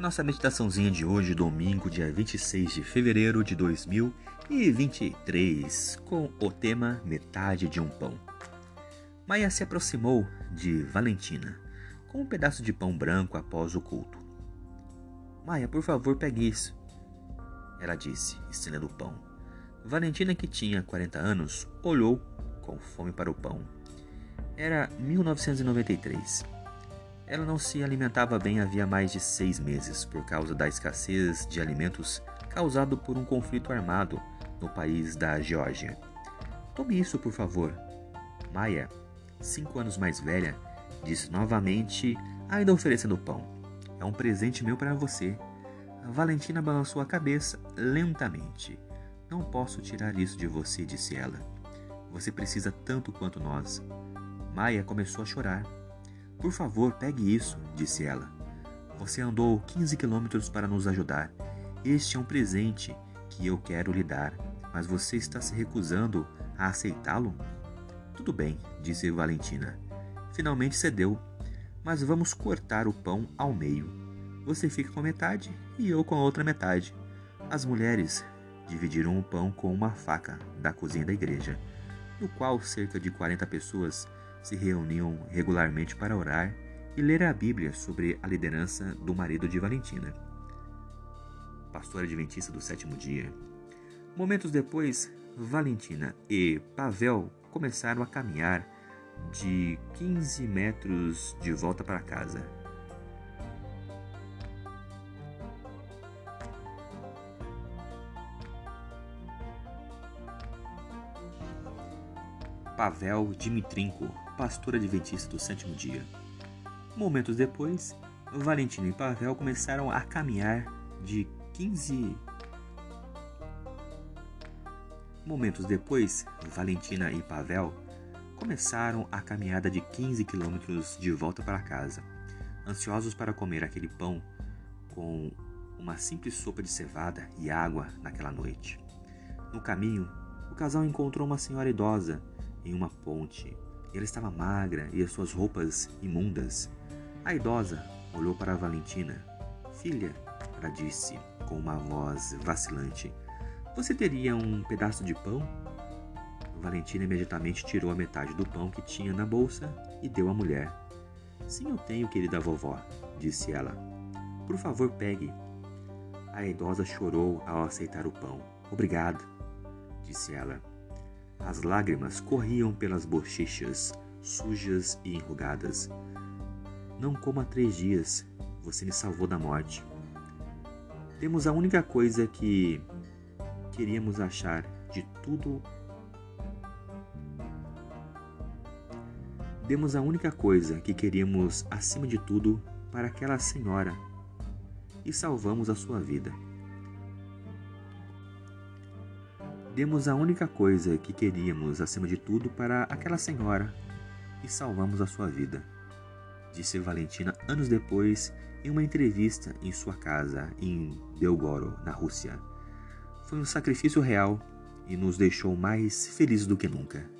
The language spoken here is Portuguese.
A nossa meditaçãozinha de hoje, domingo, dia 26 de fevereiro de 2023, com o tema Metade de um Pão. Maia se aproximou de Valentina com um pedaço de pão branco após o culto. Maia, por favor, pegue isso. Ela disse, estendendo o pão. Valentina, que tinha 40 anos, olhou com fome para o pão. Era 1993. Ela não se alimentava bem havia mais de seis meses por causa da escassez de alimentos causado por um conflito armado no país da Geórgia. Tome isso, por favor. Maia, cinco anos mais velha, disse novamente, ainda oferecendo pão. É um presente meu para você. Valentina balançou a cabeça lentamente. Não posso tirar isso de você, disse ela. Você precisa tanto quanto nós. Maia começou a chorar. Por favor, pegue isso, disse ela. Você andou 15 quilômetros para nos ajudar. Este é um presente que eu quero lhe dar, mas você está se recusando a aceitá-lo? Tudo bem, disse Valentina. Finalmente cedeu. Mas vamos cortar o pão ao meio. Você fica com metade e eu com a outra metade. As mulheres dividiram o pão com uma faca da cozinha da igreja, no qual cerca de 40 pessoas se reuniam regularmente para orar e ler a Bíblia sobre a liderança do marido de Valentina, pastora adventista do sétimo dia. Momentos depois, Valentina e Pavel começaram a caminhar de 15 metros de volta para casa. Pavel Dimitrinko, pastor adventista do sétimo dia. Momentos depois, Valentina e Pavel começaram a caminhar de 15 Momentos depois, Valentina e Pavel começaram a caminhada de 15 quilômetros de volta para casa, ansiosos para comer aquele pão com uma simples sopa de cevada e água naquela noite. No caminho, o casal encontrou uma senhora idosa em uma ponte. Ela estava magra e as suas roupas imundas. A idosa olhou para Valentina. Filha, ela disse com uma voz vacilante, você teria um pedaço de pão? Valentina imediatamente tirou a metade do pão que tinha na bolsa e deu à mulher. Sim, eu tenho, querida vovó, disse ela. Por favor, pegue. A idosa chorou ao aceitar o pão. Obrigado, disse ela. As lágrimas corriam pelas bochechas, sujas e enrugadas. Não como há três dias, você me salvou da morte. Temos a única coisa que queríamos achar de tudo. Demos a única coisa que queríamos acima de tudo para aquela senhora e salvamos a sua vida. Demos a única coisa que queríamos acima de tudo para aquela senhora e salvamos a sua vida, disse Valentina anos depois em uma entrevista em sua casa em Belgorod, na Rússia. Foi um sacrifício real e nos deixou mais felizes do que nunca.